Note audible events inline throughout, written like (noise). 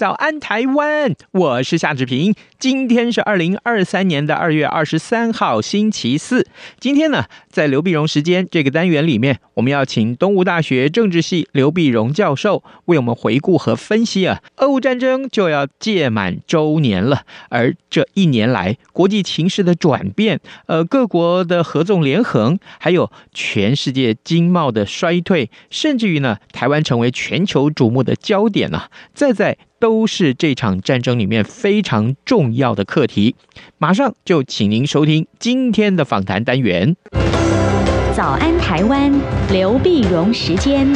早安，台湾！我是夏志平。今天是二零二三年的二月二十三号，星期四。今天呢，在刘必荣时间这个单元里面，我们要请东吴大学政治系刘必荣教授为我们回顾和分析啊，俄乌战争就要届满周年了。而这一年来，国际情势的转变，呃，各国的合纵连横，还有全世界经贸的衰退，甚至于呢，台湾成为全球瞩目的焦点啊，再在。都是这场战争里面非常重要的课题。马上就请您收听今天的访谈单元。早安，台湾，刘碧荣时间。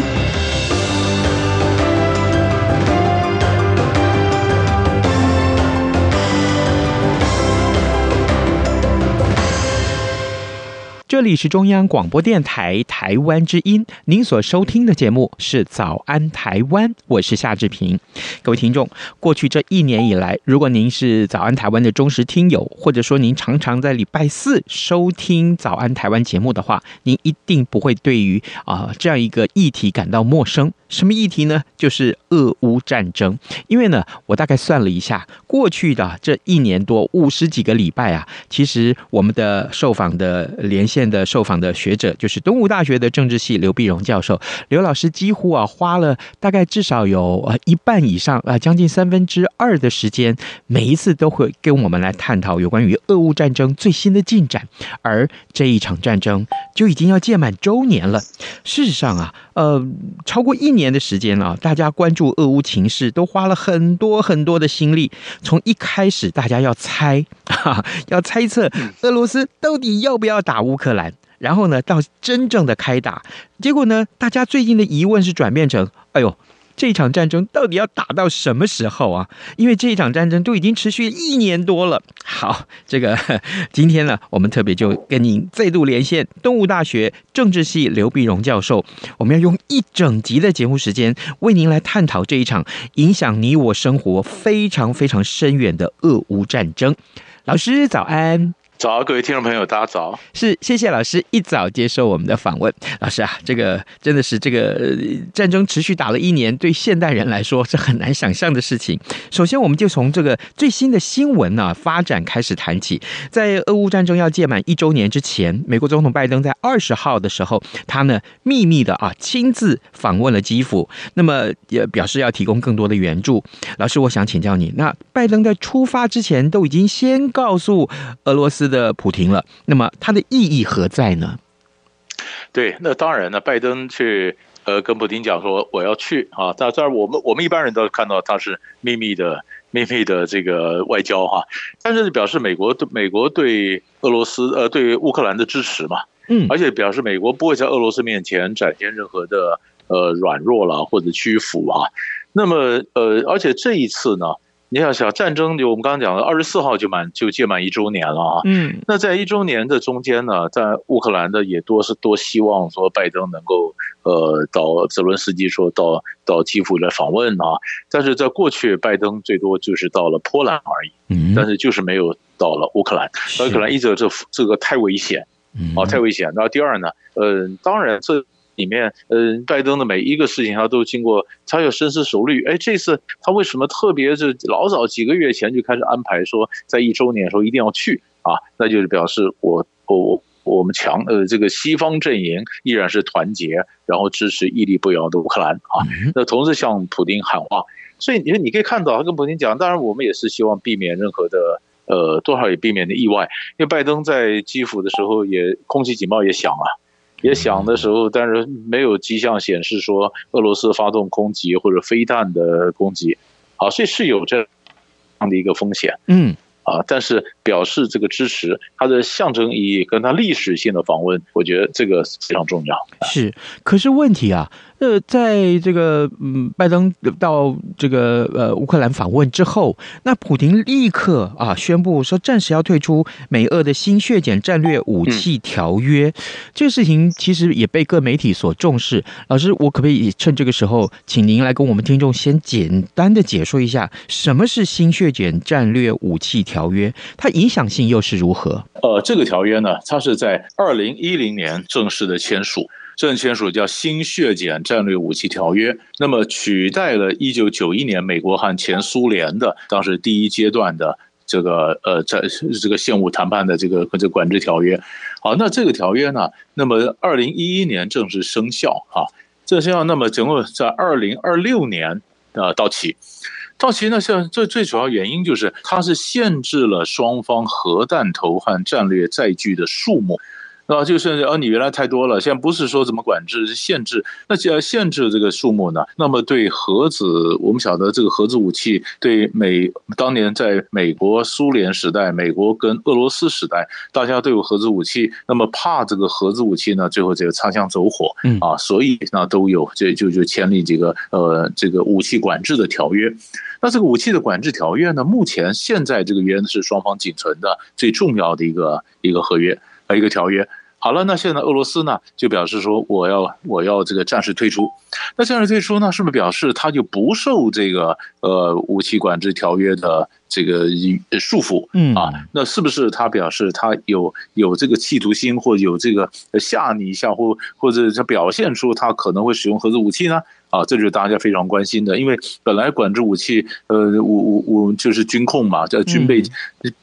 这里是中央广播电台台湾之音，您所收听的节目是《早安台湾》，我是夏志平。各位听众，过去这一年以来，如果您是《早安台湾》的忠实听友，或者说您常常在礼拜四收听《早安台湾》节目的话，您一定不会对于啊、这样一个议题感到陌生。什么议题呢？就是俄乌战争。因为呢，我大概算了一下，过去的这一年多五十几个礼拜啊，其实我们的受访的连线的受访的学者，就是东吴大学的政治系刘碧荣教授，刘老师几乎啊花了大概至少有呃一半以上啊，将近三分之二的时间，每一次都会跟我们来探讨有关于俄乌战争最新的进展。而这一场战争就已经要届满周年了。事实上啊，呃，超过一年。的时间啊，大家关注俄乌情势都花了很多很多的心力。从一开始，大家要猜，哈，(laughs) 要猜测俄罗斯到底要不要打乌克克兰，然后呢，到真正的开打，结果呢，大家最近的疑问是转变成：哎呦。这场战争到底要打到什么时候啊？因为这一场战争都已经持续一年多了。好，这个今天呢，我们特别就跟您再度连线东吴大学政治系刘碧荣教授，我们要用一整集的节目时间为您来探讨这一场影响你我生活非常非常深远的俄乌战争。老师早安。早，各位听众朋友，大家早。是，谢谢老师一早接受我们的访问。老师啊，这个真的是这个战争持续打了一年，对现代人来说是很难想象的事情。首先，我们就从这个最新的新闻呢、发展开始谈起。在俄乌战争要届满一周年之前，美国总统拜登在二十号的时候，他呢秘密的啊亲自访问了基辅，那么也表示要提供更多的援助。老师，我想请教你，那拜登在出发之前都已经先告诉 (laughs) 俄罗斯的普廷了，那么它的意义何在呢？对，那当然呢，拜登去呃跟普京讲说我要去啊，在这儿我们我们一般人都看到他是秘密的秘密的这个外交哈，但是表示美国对美国对俄罗斯呃对乌克兰的支持嘛，嗯，而且表示美国不会在俄罗斯面前展现任何的呃软弱了或者屈服啊，那么呃而且这一次呢。你要想战争，就我们刚刚讲的，二十四号就满就届满一周年了啊。嗯，那在一周年的中间呢，在乌克兰的也多是多希望说拜登能够呃到泽伦斯基说到到基辅来访问啊。但是在过去，拜登最多就是到了波兰而已，嗯，但是就是没有到了乌克兰。乌克兰一直这这个太危险，啊，太危险。那第二呢，呃，当然这。里面，呃，拜登的每一个事情，他都经过，他有深思熟虑。哎，这次他为什么特别是老早几个月前就开始安排说，在一周年的时候一定要去啊？那就是表示我我我我们强呃这个西方阵营依然是团结，然后支持屹立不摇的乌克兰啊。那同时向普京喊话，所以你你可以看到他跟普京讲，当然我们也是希望避免任何的呃多少也避免的意外，因为拜登在基辅的时候也空气警报也响了。也想的时候，但是没有迹象显示说俄罗斯发动空袭或者飞弹的攻击，好，所以是有这样的一个风险。嗯，啊，但是表示这个支持，它的象征意义跟它历史性的访问，我觉得这个非常重要。是，可是问题啊。呃，在这个嗯，拜登到这个呃乌克兰访问之后，那普京立刻啊宣布说暂时要退出美俄的新削减战略武器条约。嗯、这个事情其实也被各媒体所重视。老师，我可不可以趁这个时候，请您来跟我们听众先简单的解说一下什么是新削减战略武器条约？它影响性又是如何？呃，这个条约呢，它是在二零一零年正式的签署。正签署叫新削减战略武器条约，那么取代了一九九一年美国和前苏联的当时第一阶段的这个呃在这个现武谈判的这个这个管制条约。好，那这个条约呢，那么二零一一年正式生效哈，这生效，那么整个在二零二六年啊到期，到期呢，像这最主要原因就是它是限制了双方核弹头和战略载具的数目。啊，就是啊，你原来太多了，现在不是说怎么管制，是限制。那既然限制这个数目呢，那么对核子，我们晓得这个核子武器对美当年在美国、苏联时代，美国跟俄罗斯时代，大家都有核子武器，那么怕这个核子武器呢，最后这个擦枪走火，嗯啊，所以那都有这就就签立这个呃这个武器管制的条约。那这个武器的管制条约呢，目前现在这个约是双方仅存的最重要的一个一个合约。一个条约好了，那现在俄罗斯呢就表示说，我要我要这个暂时退出。那暂时退出呢，是不是表示它就不受这个呃武器管制条约的这个束缚？嗯啊，那是不是他表示他有有这个企图心，或有这个吓你一下，或或者他表现出他可能会使用核子武器呢？啊，这就是大家非常关心的，因为本来管制武器，呃，武武武就是军控嘛，叫军备，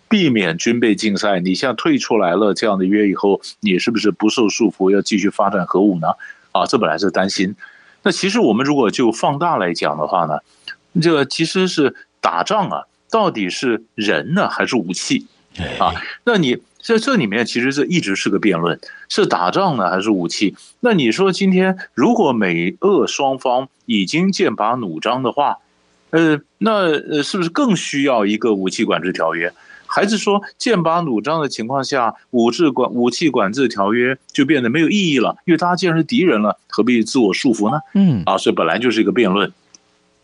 避免军备竞赛。你现在退出来了这样的约以后，你是不是不受束缚，要继续发展核武呢？啊，这本来是担心。那其实我们如果就放大来讲的话呢，这个其实是打仗啊，到底是人呢还是武器？啊，那你。在这里面，其实这一直是个辩论：是打仗呢，还是武器？那你说今天如果美俄双方已经剑拔弩张的话，呃，那呃，是不是更需要一个武器管制条约？还是说剑拔弩张的情况下，武制管武器管制条约就变得没有意义了？因为大家既然是敌人了，何必自我束缚呢？嗯，啊，所以本来就是一个辩论。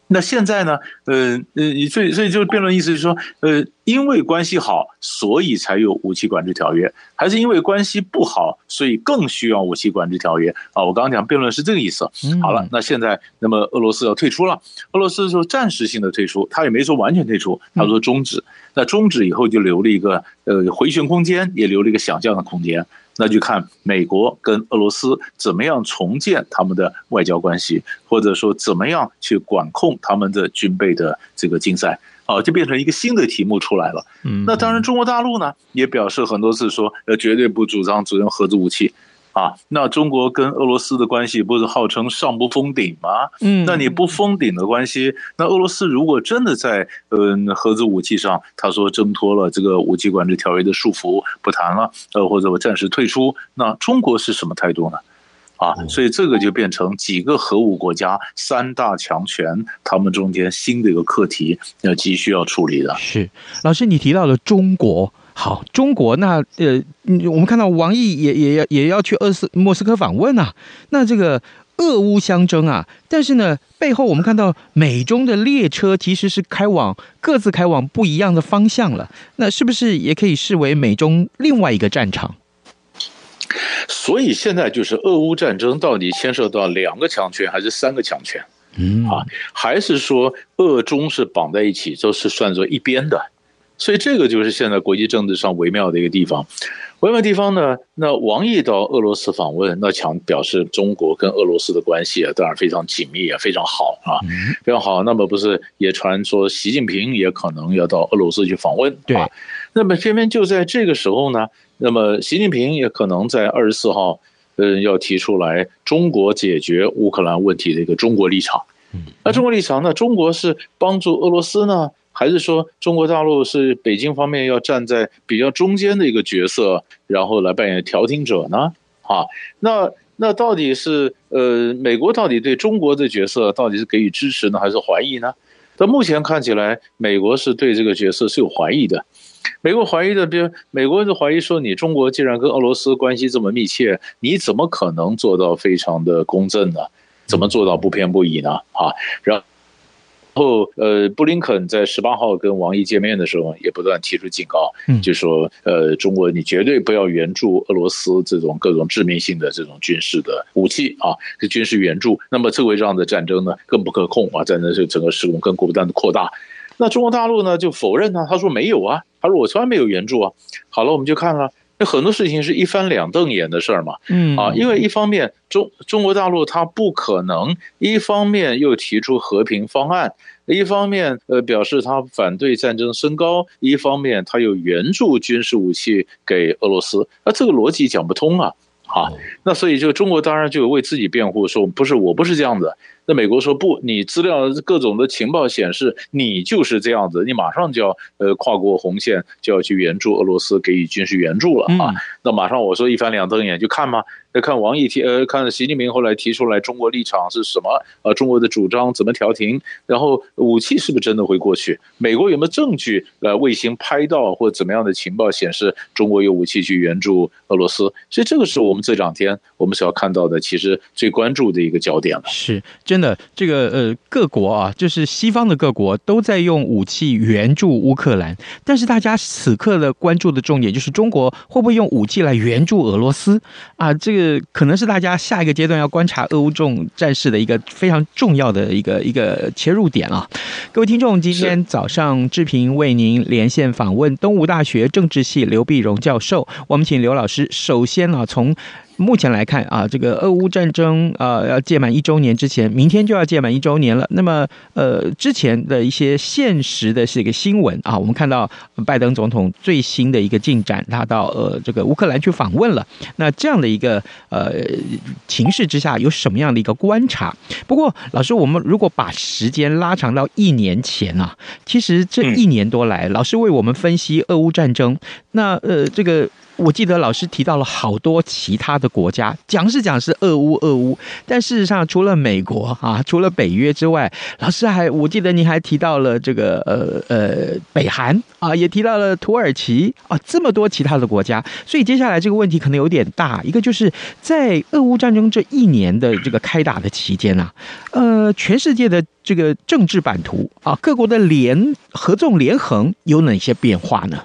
那现在呢？呃呃，所以所以就是辩论意思是说，呃，因为关系好，所以才有武器管制条约，还是因为关系不好，所以更需要武器管制条约啊？我刚刚讲辩论是这个意思。好了，那现在那么俄罗斯要退出了，俄罗斯说暂时性的退出，他也没说完全退出，他说终止。那终止以后就留了一个呃回旋空间，也留了一个想象的空间。那就看美国跟俄罗斯怎么样重建他们的外交关系，或者说怎么样去管控他们的军备的这个竞赛，啊，就变成一个新的题目出来了。嗯，那当然，中国大陆呢也表示很多次说，呃，绝对不主张使用核子武器。啊，那中国跟俄罗斯的关系不是号称上不封顶吗？嗯，那你不封顶的关系，那俄罗斯如果真的在呃核子武器上，他说挣脱了这个武器管制条约的束缚，不谈了，呃，或者我暂时退出，那中国是什么态度呢？啊，所以这个就变成几个核武国家三大强权他们中间新的一个课题，要急需要处理的。是，老师你提到了中国。好，中国那呃，我们看到王毅也也要也要去俄斯莫斯科访问啊。那这个俄乌相争啊，但是呢，背后我们看到美中的列车其实是开往各自开往不一样的方向了。那是不是也可以视为美中另外一个战场？所以现在就是俄乌战争到底牵涉到两个强权还是三个强权？嗯啊，还是说俄中是绑在一起，都是算作一边的？所以这个就是现在国际政治上微妙的一个地方，微妙的地方呢，那王毅到俄罗斯访问，那强表示中国跟俄罗斯的关系啊，当然非常紧密啊，非常好啊，非常好。那么不是也传说习近平也可能要到俄罗斯去访问？对。那么偏偏就在这个时候呢，那么习近平也可能在二十四号，嗯，要提出来中国解决乌克兰问题的一个中国立场。那中国立场呢？中国是帮助俄罗斯呢？还是说中国大陆是北京方面要站在比较中间的一个角色，然后来扮演调停者呢？啊，那那到底是呃，美国到底对中国的角色到底是给予支持呢，还是怀疑呢？到目前看起来，美国是对这个角色是有怀疑的。美国怀疑的，比如美国就怀疑说，你中国既然跟俄罗斯关系这么密切，你怎么可能做到非常的公正呢？怎么做到不偏不倚呢？啊，然后呃，布林肯在十八号跟王毅见面的时候，也不断提出警告，就说呃，中国你绝对不要援助俄罗斯这种各种致命性的这种军事的武器啊，这军事援助，那么这会让的战争呢更不可控啊，战争是整个事故更不断的扩大。那中国大陆呢就否认呢，他说没有啊，他说我从来没有援助啊。好了，我们就看了，那很多事情是一翻两瞪眼的事儿嘛，嗯啊，因为一方面中中国大陆它不可能，一方面又提出和平方案，一方面呃表示他反对战争升高，一方面他又援助军事武器给俄罗斯，那这个逻辑讲不通啊，啊，那所以就中国当然就为自己辩护说，不是我不是这样子。那美国说不，你资料各种的情报显示你就是这样子，你马上就要呃跨过红线，就要去援助俄罗斯，给予军事援助了啊！那马上我说一翻两瞪眼就看嘛。看王毅提呃，看习近平后来提出来中国立场是什么？呃，中国的主张怎么调停？然后武器是不是真的会过去？美国有没有证据？呃，卫星拍到或者怎么样的情报显示中国有武器去援助俄罗斯？所以这个是我们这两天我们所要看到的，其实最关注的一个焦点了。是真的，这个呃，各国啊，就是西方的各国都在用武器援助乌克兰，但是大家此刻的关注的重点就是中国会不会用武器来援助俄罗斯啊？这个。可能是大家下一个阶段要观察俄乌这种战事的一个非常重要的一个一个切入点啊！各位听众，今天早上志平为您连线访问东吴大学政治系刘碧荣教授，我们请刘老师首先啊从。目前来看啊，这个俄乌战争啊，要届满一周年之前，明天就要届满一周年了。那么，呃，之前的一些现实的是一个新闻啊，我们看到拜登总统最新的一个进展，他到呃这个乌克兰去访问了。那这样的一个呃情势之下，有什么样的一个观察？不过，老师，我们如果把时间拉长到一年前啊，其实这一年多来，老师为我们分析俄乌战争，那呃这个。我记得老师提到了好多其他的国家，讲是讲是俄乌俄乌，但事实上除了美国啊，除了北约之外，老师还我记得你还提到了这个呃呃北韩啊，也提到了土耳其啊，这么多其他的国家，所以接下来这个问题可能有点大。一个就是在俄乌战争这一年的这个开打的期间啊，呃，全世界的这个政治版图啊，各国的联合纵连横有哪些变化呢？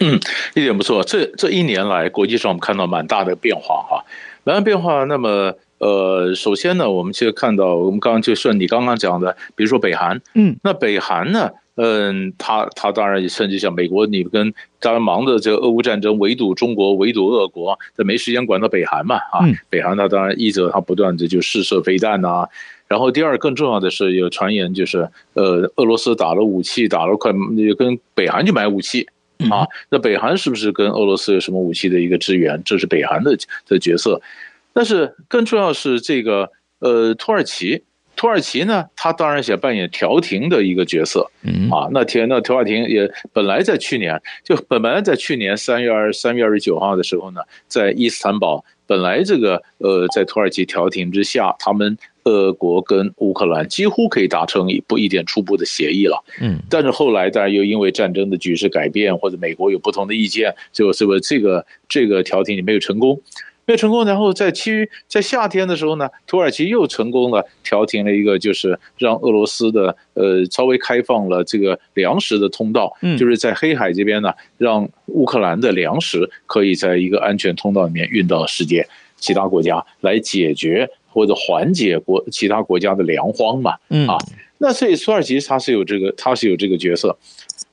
嗯，一点不错。这这一年来，国际上我们看到蛮大的变化哈，蛮大变化。那么，呃，首先呢，我们就看到，我们刚刚就顺你刚刚讲的，比如说北韩，嗯，那北韩呢，嗯，他他当然也甚至像美国，你跟当然忙着这个俄乌战争，围堵中国，围堵俄国，这没时间管到北韩嘛啊，北韩他当然一则他不断的就试射飞弹呐，然后第二更重要的是有传言就是，呃，俄罗斯打了武器，打了快也跟北韩去买武器。啊，那北韩是不是跟俄罗斯有什么武器的一个支援？这是北韩的的角色。但是更重要是这个呃，土耳其，土耳其呢，他当然想扮演调停的一个角色。嗯啊，那天那土耳其也本来在去年就本来在去年三月二三月二十九号的时候呢，在伊斯坦堡，本来这个呃，在土耳其调停之下，他们。俄国跟乌克兰几乎可以达成一不一点初步的协议了，嗯，但是后来当然又因为战争的局势改变，或者美国有不同的意见，就这个这个这个调停也没有成功，没有成功。然后在七在夏天的时候呢，土耳其又成功了调停了一个，就是让俄罗斯的呃稍微开放了这个粮食的通道，嗯，就是在黑海这边呢，让乌克兰的粮食可以在一个安全通道里面运到世界其他国家来解决。或者缓解国其他国家的粮荒嘛，嗯啊，那所以土耳其它是有这个，它是有这个角色。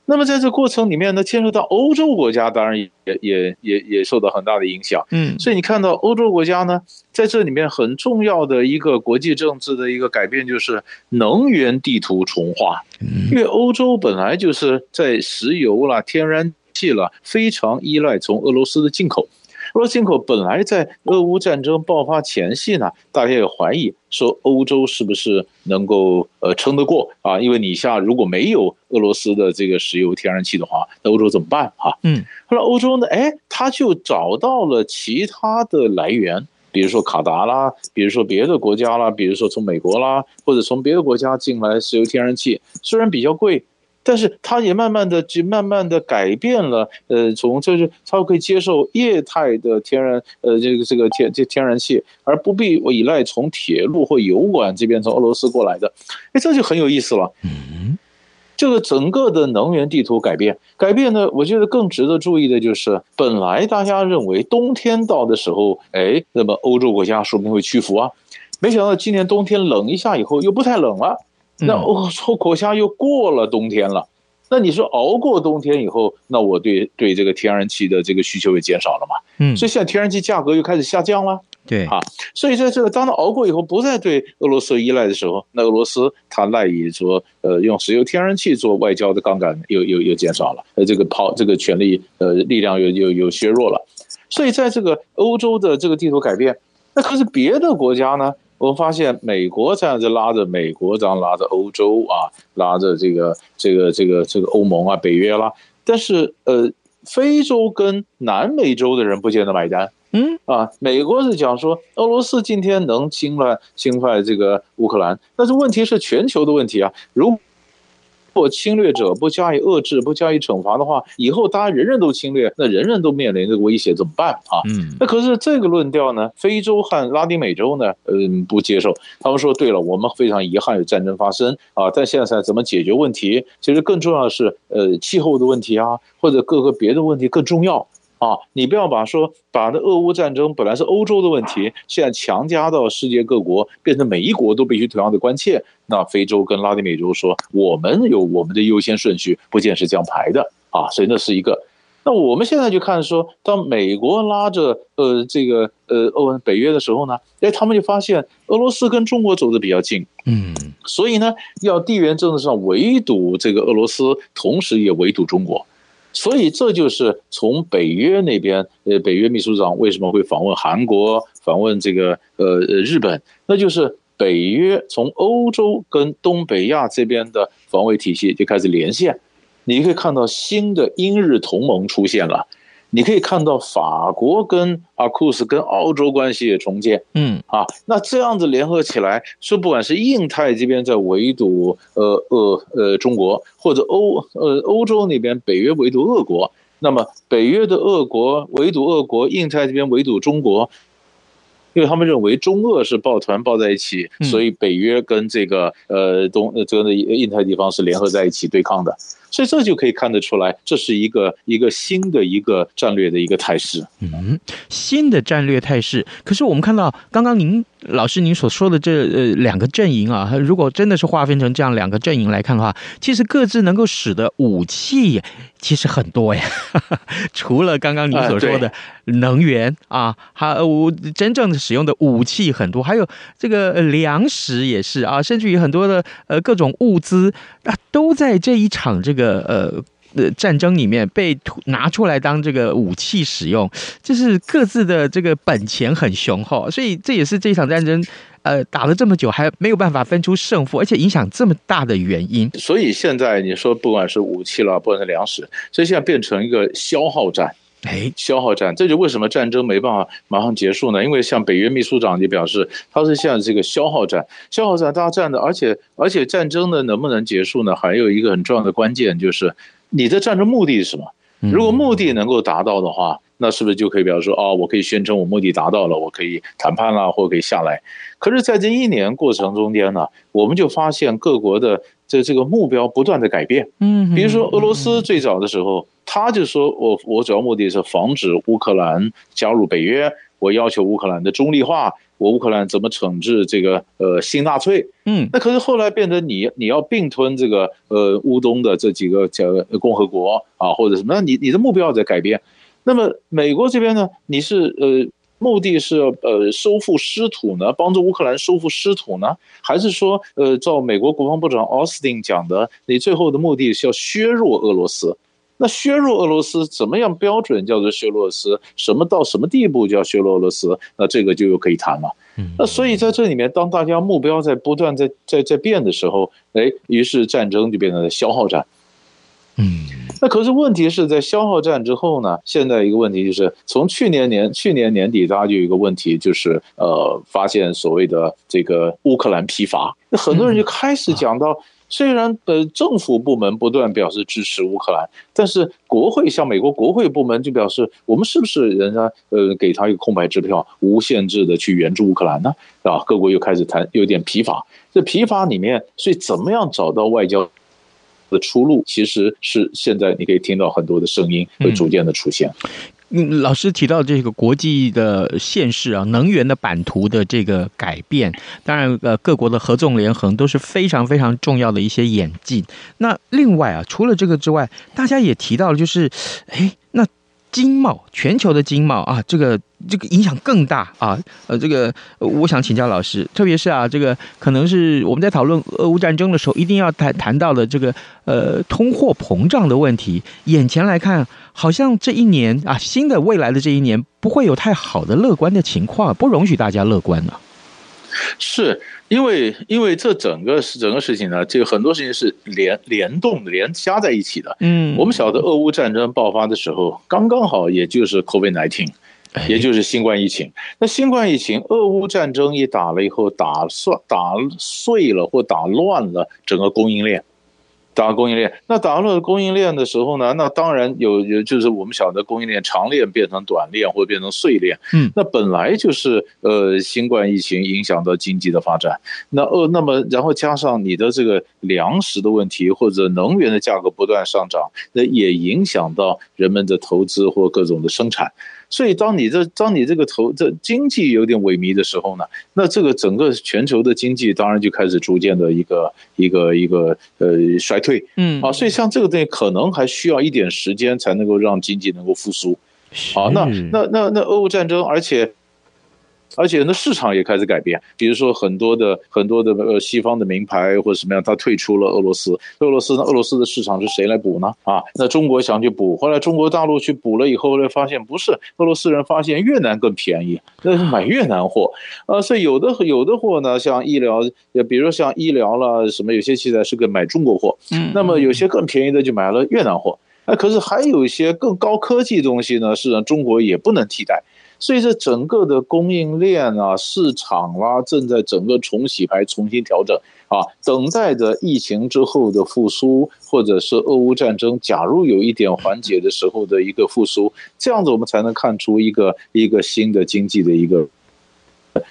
那么在这过程里面呢，牵涉到欧洲国家，当然也也也也受到很大的影响。嗯，所以你看到欧洲国家呢，在这里面很重要的一个国际政治的一个改变，就是能源地图重画。因为欧洲本来就是在石油啦、天然气啦，非常依赖从俄罗斯的进口。俄罗斯进口本来在俄乌战争爆发前夕呢，大家也怀疑说欧洲是不是能够呃撑得过啊？因为你像如果没有俄罗斯的这个石油天然气的话，那欧洲怎么办啊？嗯，后来欧洲呢，哎，他就找到了其他的来源，比如说卡达啦，比如说别的国家啦，比如说从美国啦，或者从别的国家进来石油天然气，虽然比较贵。但是它也慢慢的就慢慢的改变了，呃，从就是他可以接受液态的天然，呃，这个这个天这天然气，而不必依赖从铁路或油管这边从俄罗斯过来的，哎，这就很有意思了。嗯，这个整个的能源地图改变，改变呢，我觉得更值得注意的就是，本来大家认为冬天到的时候，哎，那么欧洲国家说不定会屈服啊，没想到今年冬天冷一下以后又不太冷了。那欧洲国家又过了冬天了，那你说熬过冬天以后，那我对对这个天然气的这个需求也减少了嘛？嗯，所以现在天然气价格又开始下降了。对啊，所以在这个当它熬过以后，不再对俄罗斯依赖的时候，那俄罗斯它赖以说呃用石油天然气做外交的杠杆又又又减少了，呃这个抛这个权力呃力量又又又削弱了，所以在这个欧洲的这个地图改变，那可是别的国家呢？我们发现，美国这样子拉着美国，这样拉着欧洲啊，拉着这个这个这个这个欧盟啊、北约啦。但是，呃，非洲跟南美洲的人不见得买单。嗯啊，美国是讲说，俄罗斯今天能侵犯侵犯这个乌克兰，但是问题是全球的问题啊。如如果侵略者不加以遏制，不加以惩罚的话，以后大家人人都侵略，那人人都面临这个威胁，怎么办啊？嗯，那可是这个论调呢，非洲和拉丁美洲呢，嗯，不接受。他们说，对了，我们非常遗憾有战争发生啊，但现在怎么解决问题？其实更重要的是，呃，气候的问题啊，或者各个别的问题更重要。啊，你不要把说把那俄乌战争本来是欧洲的问题，现在强加到世界各国，变成每一国都必须同样的关切。那非洲跟拉丁美洲说，我们有我们的优先顺序，不见是这样排的啊。所以那是一个。那我们现在就看说，当美国拉着呃这个呃欧北约的时候呢，哎，他们就发现俄罗斯跟中国走得比较近，嗯，所以呢，要地缘政治上围堵这个俄罗斯，同时也围堵中国。所以这就是从北约那边，呃，北约秘书长为什么会访问韩国、访问这个呃日本？那就是北约从欧洲跟东北亚这边的防卫体系就开始连线，你可以看到新的英日同盟出现了。你可以看到法国跟阿库斯跟澳洲关系也重建，嗯。啊，那这样子联合起来，说不管是印太这边在围堵呃呃呃中国，或者欧呃欧洲那边北约围堵俄国，那么北约的俄国围堵俄国，印太这边围堵中国，因为他们认为中俄是抱团抱在一起，所以北约跟这个呃东呃这个印太地方是联合在一起对抗的。所以这就可以看得出来，这是一个一个新的一个战略的一个态势。嗯，新的战略态势。可是我们看到刚刚您老师您所说的这呃两个阵营啊，如果真的是划分成这样两个阵营来看的话，其实各自能够使的武器 (laughs) 其实很多呀。(laughs) 除了刚刚您所说的能源啊，还有真正的使用的武器很多，还有这个粮食也是啊，甚至于很多的呃各种物资啊都在这一场这个。个呃呃战争里面被拿出来当这个武器使用，就是各自的这个本钱很雄厚，所以这也是这场战争呃打了这么久还没有办法分出胜负，而且影响这么大的原因。所以现在你说不管是武器了，不管是粮食，所以现在变成一个消耗战。哎，消耗战，这就为什么战争没办法马上结束呢？因为像北约秘书长就表示，他是像这个消耗战，消耗战大战的，而且而且战争呢能不能结束呢？还有一个很重要的关键就是你的战争目的是什么？如果目的能够达到的话，那是不是就可以表示说，哦，我可以宣称我目的达到了，我可以谈判啦，或可以下来？可是，在这一年过程中间呢，我们就发现各国的这这个目标不断的改变。嗯，比如说俄罗斯最早的时候。他就说我我主要目的是防止乌克兰加入北约，我要求乌克兰的中立化，我乌克兰怎么惩治这个呃新纳粹？嗯，那可是后来变成你你要并吞这个呃乌东的这几个叫共和国啊或者什么？那你你的目标在改变。那么美国这边呢？你是呃目的是呃收复失土呢？帮助乌克兰收复失土呢？还是说呃照美国国防部长奥斯汀讲的，你最后的目的是要削弱俄罗斯？那削弱俄罗斯怎么样标准叫做削弱俄罗斯？什么到什么地步叫削弱俄罗斯？那这个就又可以谈了。那所以在这里面，当大家目标在不断在在在变的时候，哎，于是战争就变成了消耗战。嗯，那可是问题是在消耗战之后呢？现在一个问题就是，从去年年去年年底，大家就有一个问题，就是呃，发现所谓的这个乌克兰疲乏，那很多人就开始讲到。虽然呃政府部门不断表示支持乌克兰，但是国会像美国国会部门就表示，我们是不是人家呃给他一个空白支票，无限制的去援助乌克兰呢？啊，各国又开始谈，有点疲乏。这疲乏里面，所以怎么样找到外交的出路，其实是现在你可以听到很多的声音会逐渐的出现。嗯嗯，老师提到这个国际的现实啊，能源的版图的这个改变，当然呃，各国的合纵连横都是非常非常重要的一些演进。那另外啊，除了这个之外，大家也提到了，就是哎，那。经贸，全球的经贸啊，这个这个影响更大啊，呃，这个我想请教老师，特别是啊，这个可能是我们在讨论俄乌战争的时候，一定要谈谈到的这个呃通货膨胀的问题。眼前来看，好像这一年啊，新的未来的这一年不会有太好的乐观的情况，不容许大家乐观了。是因为，因为这整个是整个事情呢，这个很多事情是联联动的、连加在一起的。嗯，我们晓得俄乌战争爆发的时候，刚刚好也就是 COVID-19，也就是新冠疫情。那新冠疫情，俄乌战争一打了以后，打算打碎了或打乱了整个供应链。打供应链，那打乱供应链的时候呢，那当然有有，就是我们晓得供应链长链变成短链或变成碎链，嗯，那本来就是呃新冠疫情影响到经济的发展，那呃那么然后加上你的这个粮食的问题或者能源的价格不断上涨，那也影响到人们的投资或各种的生产。所以，当你这当你这个投这经济有点萎靡的时候呢，那这个整个全球的经济当然就开始逐渐的一个一个一个呃衰退，嗯。啊，所以像这个东西可能还需要一点时间才能够让经济能够复苏，好，那那那那俄乌战争，而且。而且呢，市场也开始改变。比如说，很多的很多的呃，西方的名牌或者什么样，它退出了俄罗斯。俄罗斯呢，俄罗斯的市场是谁来补呢？啊，那中国想去补，后来中国大陆去补了以后，后来发现不是俄罗斯人发现越南更便宜，那是买越南货。呃，所以有的有的货呢，像医疗，也比如说像医疗了什么，有些器材是个买中国货。嗯。那么有些更便宜的就买了越南货。那可是还有一些更高科技东西呢，是让中国也不能替代。所以这整个的供应链啊、市场啦、啊，正在整个重洗牌、重新调整啊，等待着疫情之后的复苏，或者是俄乌战争假如有一点缓解的时候的一个复苏，这样子我们才能看出一个一个新的经济的一个。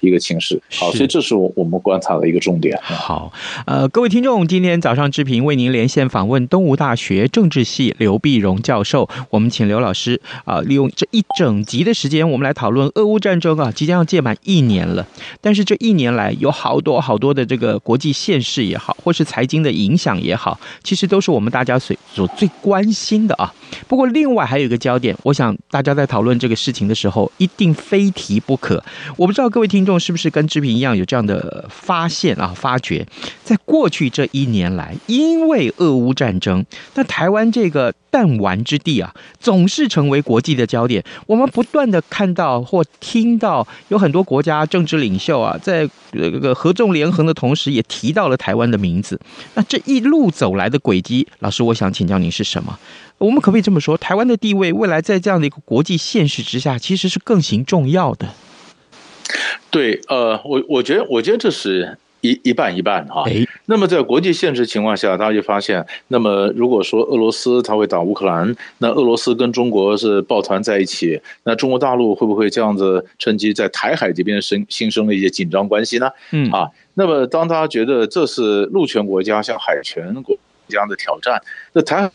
一个情势，好，所以这是我我们观察的一个重点。好，呃，各位听众，今天早上志平为您连线访问东吴大学政治系刘碧荣教授，我们请刘老师啊、呃，利用这一整集的时间，我们来讨论俄乌战争啊，即将要届满一年了。但是这一年来，有好多好多的这个国际现势也好，或是财经的影响也好，其实都是我们大家所所最关心的啊。不过，另外还有一个焦点，我想大家在讨论这个事情的时候，一定非提不可。我不知道各位听众是不是跟志平一样有这样的发现啊？发觉，在过去这一年来，因为俄乌战争，那台湾这个弹丸之地啊，总是成为国际的焦点。我们不断的看到或听到，有很多国家政治领袖啊，在这个合纵连横的同时，也提到了台湾的名字。那这一路走来的轨迹，老师，我想请教您是什么？我们可不可以这么说，台湾的地位未来在这样的一个国际现实之下，其实是更行重要的。对，呃，我我觉得，我觉得这是一一半一半哈。那么在国际现实情况下，大家就发现，那么如果说俄罗斯他会打乌克兰，那俄罗斯跟中国是抱团在一起，那中国大陆会不会这样子趁机在台海这边生新生了一些紧张关系呢？嗯啊，那么当他觉得这是陆权国家向海权国家的挑战，那台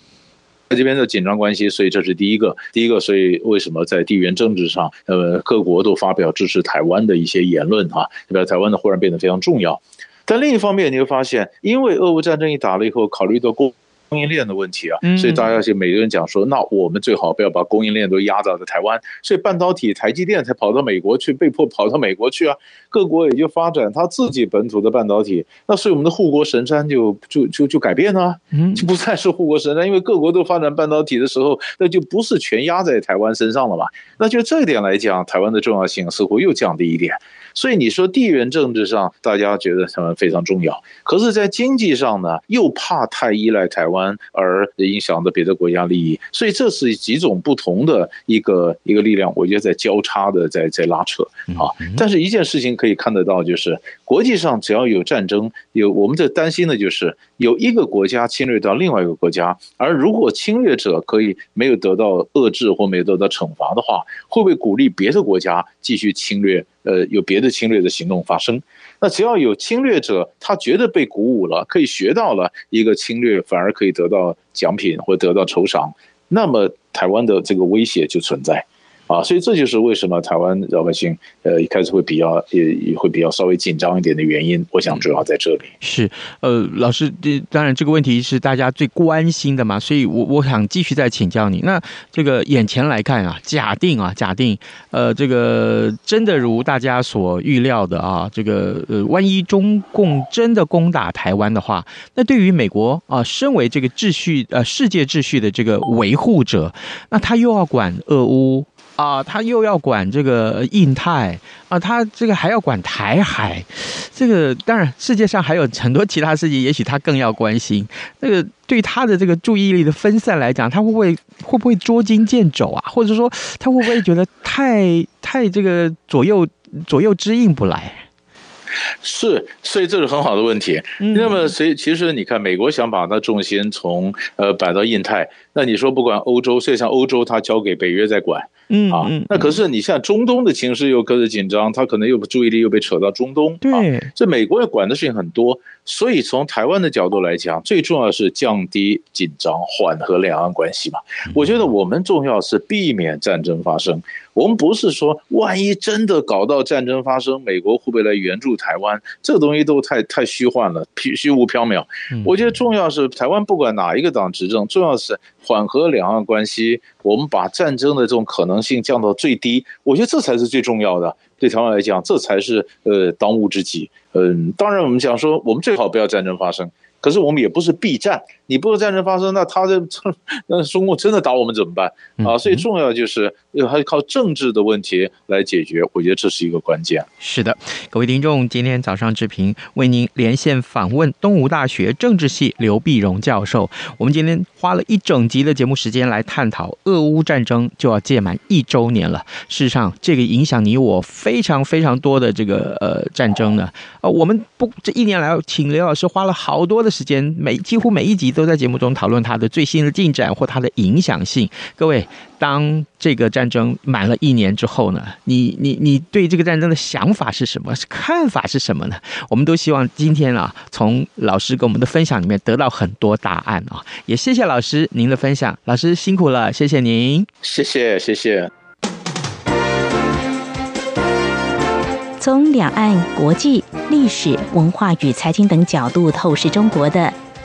这边的紧张关系，所以这是第一个。第一个，所以为什么在地缘政治上，呃，各国都发表支持台湾的一些言论啊？代表台湾的忽然变得非常重要。但另一方面，你会发现，因为俄乌战争一打了以后，考虑到过。供应链的问题啊，所以大家就每个人讲说，那我们最好不要把供应链都压到在台湾，所以半导体台积电才跑到美国去，被迫跑到美国去啊。各国也就发展他自己本土的半导体，那所以我们的护国神山就就就就改变了，就不再是护国神山，因为各国都发展半导体的时候，那就不是全压在台湾身上了嘛。那就这一点来讲，台湾的重要性似乎又降低一点。所以你说地缘政治上，大家觉得台湾非常重要，可是，在经济上呢，又怕太依赖台湾而影响到别的国家利益，所以这是几种不同的一个一个力量，我觉得在交叉的在在拉扯啊。但是一件事情可以看得到，就是国际上只要有战争，有我们在担心的就是有一个国家侵略到另外一个国家，而如果侵略者可以没有得到遏制或没有得到惩罚的话，会不会鼓励别的国家继续侵略？呃，有别的侵略的行动发生，那只要有侵略者，他觉得被鼓舞了，可以学到了一个侵略，反而可以得到奖品或得到酬赏，那么台湾的这个威胁就存在。啊，所以这就是为什么台湾老百姓呃一开始会比较也也会比较稍微紧张一点的原因。我想主要在这里。是，呃，老师这，当然这个问题是大家最关心的嘛，所以我我想继续再请教你。那这个眼前来看啊，假定啊，假定呃，这个真的如大家所预料的啊，这个呃，万一中共真的攻打台湾的话，那对于美国啊，身为这个秩序呃世界秩序的这个维护者，那他又要管俄乌。啊，他又要管这个印太啊，他这个还要管台海，这个当然世界上还有很多其他事情，也许他更要关心。这个对他的这个注意力的分散来讲，他会不会会不会捉襟见肘啊？或者说他会不会觉得太太这个左右左右之应不来？是，所以这是很好的问题。那么，所以其实你看，美国想把它重心从呃摆到印太，那你说不管欧洲，所以像欧洲，它交给北约在管。嗯啊，那可是你像中东的情势又跟着紧张，他可能又注意力又被扯到中东。对，这美国要管的事情很多，所以从台湾的角度来讲，最重要是降低紧张，缓和两岸关系嘛。我觉得我们重要是避免战争发生。我们不是说万一真的搞到战争发生，美国会不会来援助台湾？这个东西都太太虚幻了，虚虚无缥缈。我觉得重要是台湾不管哪一个党执政，重要是缓和两岸关系，我们把战争的这种可能性降到最低。我觉得这才是最重要的。对台湾来讲，这才是呃当务之急。嗯，当然我们讲说，我们最好不要战争发生。可是我们也不是避战，你不是战争发生，那他的那中共真的打我们怎么办啊？所以重要就是还靠政治的问题来解决，我觉得这是一个关键。是的，各位听众，今天早上志平为您连线访问东吴大学政治系刘碧荣教授。我们今天花了一整集的节目时间来探讨俄乌战争就要届满一周年了。事实上，这个影响你我非常非常多的这个呃战争呢，呃，我们不这一年来，请刘老师花了好多的。时间每几乎每一集都在节目中讨论它的最新的进展或它的影响性。各位，当这个战争满了一年之后呢，你你你对这个战争的想法是什么？是看法是什么呢？我们都希望今天啊，从老师跟我们的分享里面得到很多答案啊。也谢谢老师您的分享，老师辛苦了，谢谢您，谢谢谢谢。从两岸、国际、历史、文化与财经等角度透视中国的《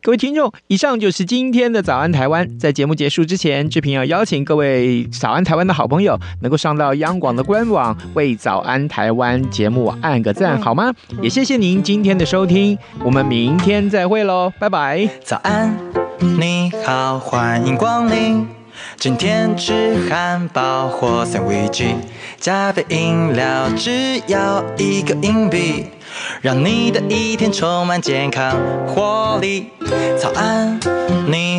各位听众，以上就是今天的早安台湾。在节目结束之前，志平要邀请各位早安台湾的好朋友，能够上到央广的官网，为早安台湾节目按个赞，好吗？也谢谢您今天的收听，我们明天再会喽，拜拜。早安，你好，欢迎光临。今天吃汉堡或三明治，加杯饮料只要一个硬币，让你的一天充满健康活力。早安，你